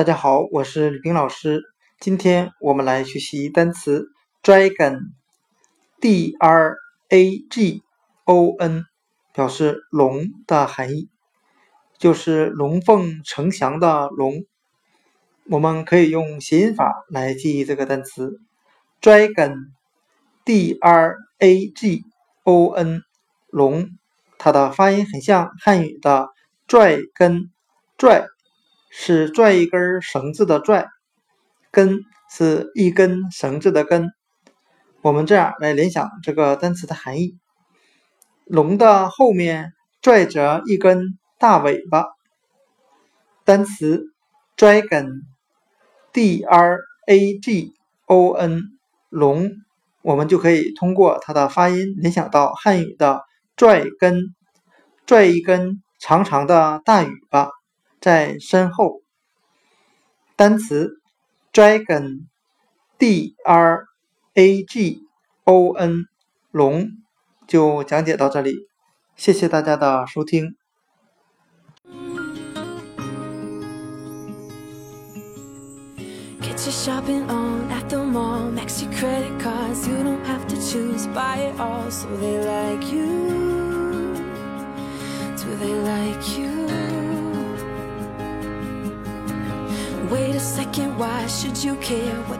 大家好，我是吕冰老师。今天我们来学习单词 dragon，d r a g o n，表示龙的含义，就是龙凤呈祥的龙。我们可以用谐音法来记忆这个单词 dragon，d r a g o n，龙，它的发音很像汉语的拽根拽。是拽一根绳子的拽，根是一根绳子的根。我们这样来联想这个单词的含义：龙的后面拽着一根大尾巴。单词 dragon，d r a g o n，龙，我们就可以通过它的发音联想到汉语的拽根，拽一根长长的大尾巴。在身后，单词 dragon，d r a g o n，龙。就讲解到这里，谢谢大家的收听。Wait a second, why should you care what